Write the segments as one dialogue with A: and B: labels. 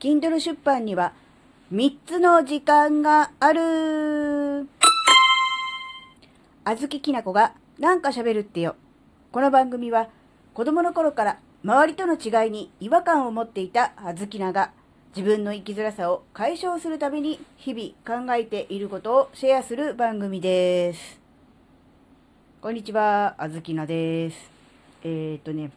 A: Kindle 出版には3つの時間がある。あずききなこがなんか喋るってよ。この番組は子供の頃から周りとの違いに違和感を持っていたあずきなが自分の生きづらさを解消するために日々考えていることをシェアする番組です。こんにちは、あずきなです。えー、っとね、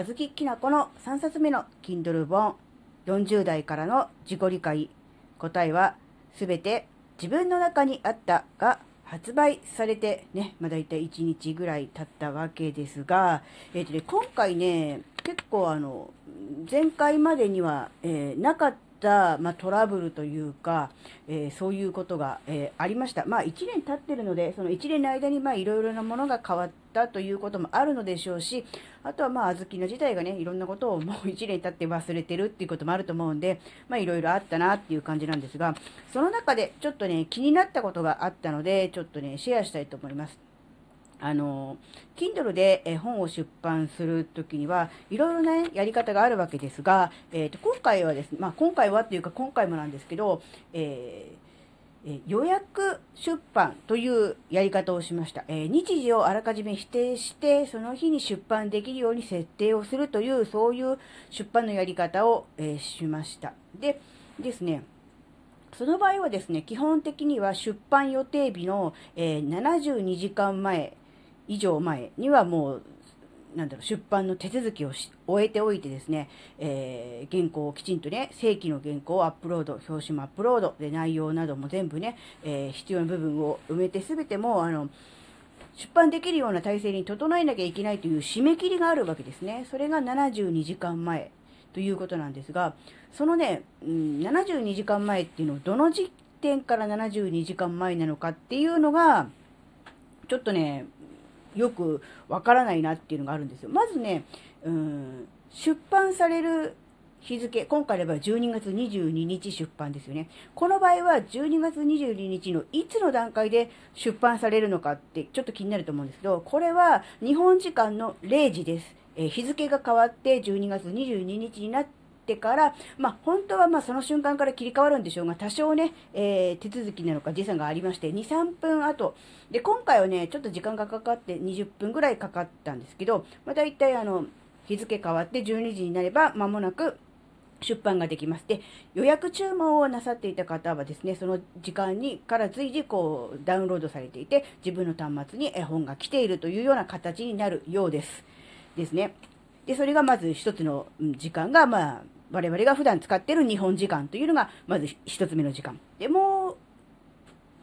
A: あずききなこの3冊目の Kindle 本。40代からの自己理解。答えはすべて自分の中にあったが発売されてね、まあ、大体1日ぐらい経ったわけですが、えっ、ー、とね、今回ね、結構あの、前回までには、えー、なかった、まあ、トラブルというか、えー、そういうことが、えありました。まあ、1年経ってるので、その1年の間に、まあ、いろいろなものが変わっったということもあるのでしょうし、あとはまあ、小豆の自体がね、いろんなことをもう 1年経って忘れてるっていうこともあると思うんで、まあ、いろいろあったなっていう感じなんですが、その中でちょっとね、気になったことがあったので、ちょっとね、シェアしたいと思います。あの、Kindle で本を出版するときには、いろいろな、ね、やり方があるわけですが、えっ、ー、と、今回はですね、まあ、今回はっていうか、今回もなんですけど、えー予約出版というやり方をしました、え日時をあらかじめ指定して、その日に出版できるように設定をするという、そういう出版のやり方を、えしました。でですね、その場合はですね、基本的には出版予定日の、え72時間前以上前にはもうなんだろう、出版の手続きを終えておいてですね、えー、原稿をきちんとね、正規の原稿をアップロード、表紙もアップロード、で、内容なども全部ね、えー、必要な部分を埋めてすべても、あの、出版できるような体制に整えなきゃいけないという締め切りがあるわけですね。それが72時間前ということなんですが、そのね、うん、72時間前っていうのをどの時点から72時間前なのかっていうのが、ちょっとね、よくわからないなっていうのがあるんですよ。まずね、うん、出版される日付、今回では12月22日出版ですよね。この場合は12月22日のいつの段階で出版されるのかってちょっと気になると思うんですけど、これは日本時間の0時です。えー、日付が変わって12月22日になってから、まあ、本当はまあその瞬間から切り替わるんでしょうが、多少ね、えー、手続きなのか時差がありまして、2、3分後。で、今回はね、ちょっと時間がかかって20分ぐらいかかったんですけど、まあ、大体あの、日付変わって12時になれば間もなく出版ができます。で、予約注文をなさっていた方はですね、その時間にから随時こうダウンロードされていて、自分の端末に絵本が来ているというような形になるようです。ですね。で、それがまず一つの時間が、まあ、我々が普段使っている日本時間というのが、まず一つ目の時間。で、もう、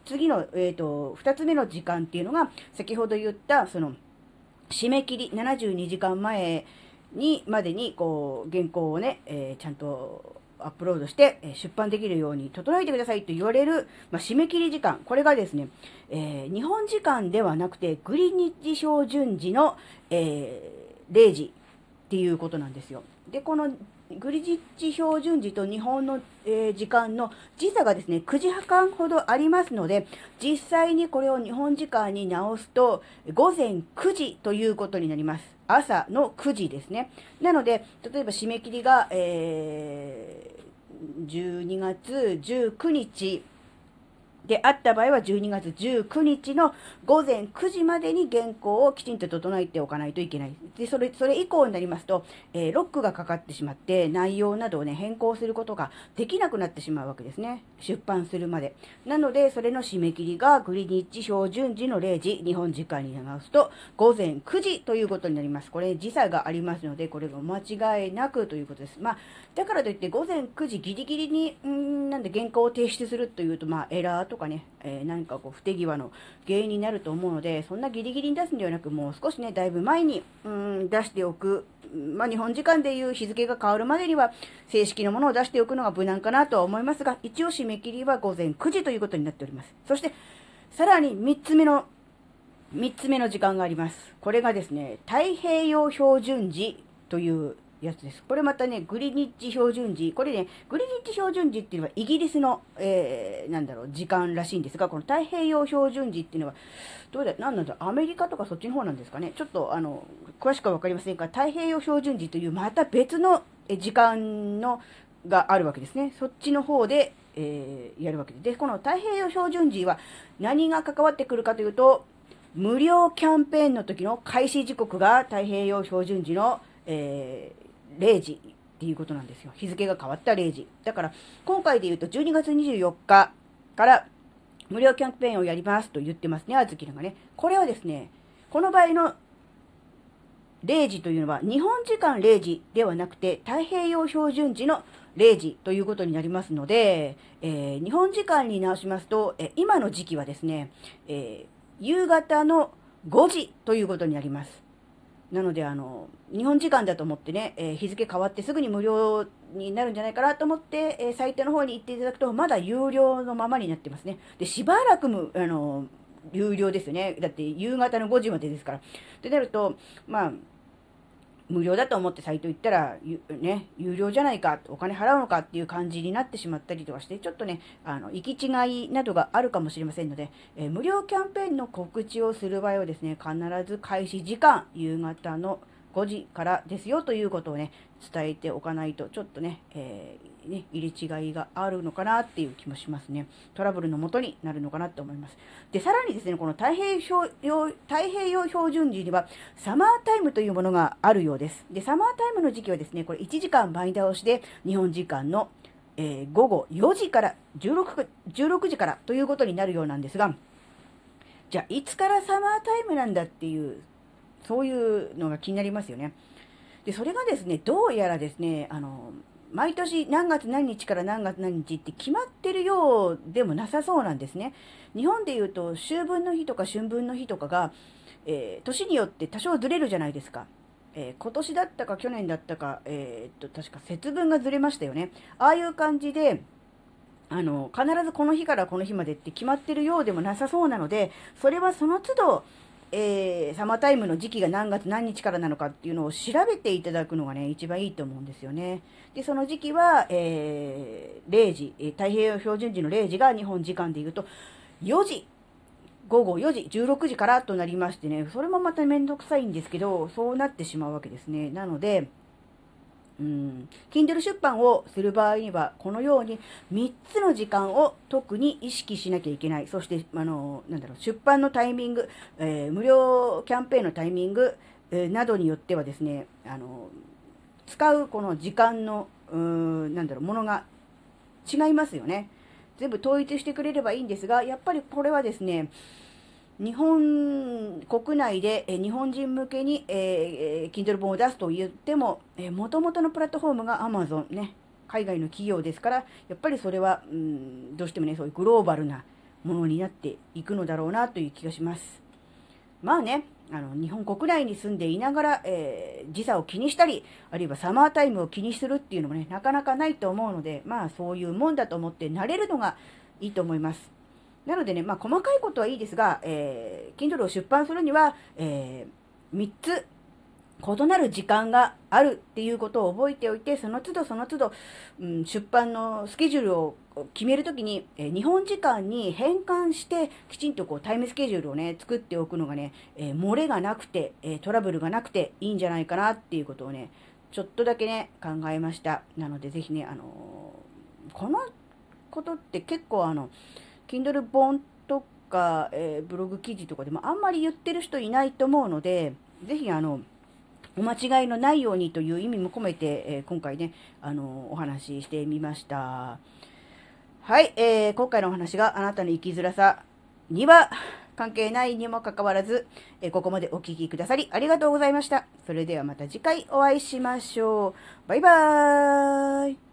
A: 次の、えっ、ー、と、二つ目の時間っていうのが、先ほど言った、その、締め切り、72時間前に、までに、こう、原稿をね、えー、ちゃんとアップロードして、出版できるように整えてくださいと言われる、まあ、締め切り時間。これがですね、えー、日本時間ではなくて、グリニッジ標準時の、えー、0時っていうことなんですよ。で、このグリジッチ標準時と日本の、えー、時間の時差がですね、9時半ほどありますので、実際にこれを日本時間に直すと、午前9時ということになります。朝の9時ですね。なので、例えば締め切りが、えー、12月19日、であった場合は12月19日の午前9時までに原稿をきちんと整えておかないといけない。で、それ、それ以降になりますと、えー、ロックがかかってしまって内容などをね、変更することができなくなってしまうわけですね。出版するまで。なので、それの締め切りがグリニッチ標準時の0時、日本時間に直すと午前9時ということになります。これ時差がありますので、これが間違いなくということです。まあ、だからといって午前9時ギリギリに、んなんで原稿を提出するというと、まあ、エラーとかね、えー、何かこう不手際の原因になると思うので、そんなギリギリに出すんではなく、もう少しね、だいぶ前に、うん、出しておく。まあ、日本時間でいう日付が変わるまでには、正式なものを出しておくのが無難かなとは思いますが、一応締め切りは午前9時ということになっております。そして、さらに3つ目の、3つ目の時間があります。これがですね、太平洋標準時というやつです。これまたね、グリニッチ標準時。これね、グリニッチ標準時っていうのはイギリスの、えー、なんだろう、時間らしいんですが、この太平洋標準時っていうのは、どうだ、なんなんだ、アメリカとかそっちの方なんですかね。ちょっと、あの、詳しくはわかりませんが、太平洋標準時というまた別の時間のがあるわけですね。そっちの方で、えー、やるわけで。で、この太平洋標準時は何が関わってくるかというと、無料キャンペーンの時の開始時刻が太平洋標準時の、えー、0時っていうことなんですよ。日付が変わった0時。だから、今回で言うと12月24日から無料キャンペーンをやりますと言ってますね、あずきらがね。これはですね、この場合の0時というのは日本時間0時ではなくて太平洋標準時の0時ということになりますので、えー、日本時間に直しますと、え今の時期はですね、えー夕方の5時ということになります。なので、あの、日本時間だと思ってね、えー、日付変わってすぐに無料になるんじゃないかなと思って、えー、サイトの方に行っていただくと、まだ有料のままになってますね。で、しばらくも、あの、有料ですよね。だって夕方の5時までですから。ってなると、まあ、無料だと思ってサイト行ったら、ね、有料じゃないか、お金払うのかっていう感じになってしまったりとかして、ちょっとね、あの、行き違いなどがあるかもしれませんので、えー、無料キャンペーンの告知をする場合はですね、必ず開始時間、夕方の5時からですよということをね、伝えておかないと、ちょっとね、えー、ね、入れ違いがあるのかなっていう気もしますね。トラブルのもとになるのかなと思います。で、さらにですね、この太平洋太平洋標準時には、サマータイムというものがあるようです。で、サマータイムの時期はですね、これ1時間前倒しで、日本時間の、えー、午後4時から16、16時からということになるようなんですが、じゃあ、いつからサマータイムなんだっていうそういうのが気になりますよね。で、それがですね、どうやらですね、あの、毎年何月何日から何月何日って決まってるようでもなさそうなんですね。日本で言うと秋分の日とか春分の日とかが、えー、年によって多少ずれるじゃないですか。えー、今年だったか去年だったか、えー、っと、確か節分がずれましたよね。ああいう感じで、あの、必ずこの日からこの日までって決まってるようでもなさそうなので、それはその都度、えー、サマータイムの時期が何月何日からなのかっていうのを調べていただくのがね、一番いいと思うんですよね。で、その時期は、えー、0時、太平洋標準時の0時が日本時間で言うと、4時、午後4時、16時からとなりましてね、それもまためんどくさいんですけど、そうなってしまうわけですね。なので、うん、Kindle 出版をする場合には、このように3つの時間を特に意識しなきゃいけない。そして、あの、なんだろう、出版のタイミング、えー、無料キャンペーンのタイミング、えー、などによってはですね、あの、使うこの時間の、うー、なんだろう、ものが違いますよね。全部統一してくれればいいんですが、やっぱりこれはですね、日本国内で、日本人向けに、えー、Kindle 本を出すと言っても、えー、元々のプラットフォームが Amazon ね、海外の企業ですから、やっぱりそれは、うん、どうしてもね、そういうグローバルなものになっていくのだろうなという気がします。まあね、あの、日本国内に住んでいながら、えー、時差を気にしたり、あるいはサマータイムを気にするっていうのもね、なかなかないと思うので、まあそういうもんだと思って慣れるのがいいと思います。なのでね、まあ、細かいことはいいですが、えー、Kindle を出版するには、えー、3つ異なる時間があるっていうことを覚えておいて、その都度その都度、うん、出版のスケジュールを決めるときに、え、日本時間に変換して、きちんとこうタイムスケジュールをね、作っておくのがね、えー、漏れがなくて、え、トラブルがなくていいんじゃないかなっていうことをね、ちょっとだけね、考えました。なので、ぜひね、あのこのことって結構あの、Kindle 本とか、えー、ブログ記事とかでもあんまり言ってる人いないと思うので、ぜひあの、お間違いのないようにという意味も込めて、えー、今回ね、あの、お話ししてみました。はい、えー、今回のお話があなたの生きづらさには関係ないにもかかわらず、えー、ここまでお聴きくださりありがとうございました。それではまた次回お会いしましょう。バイバーイ。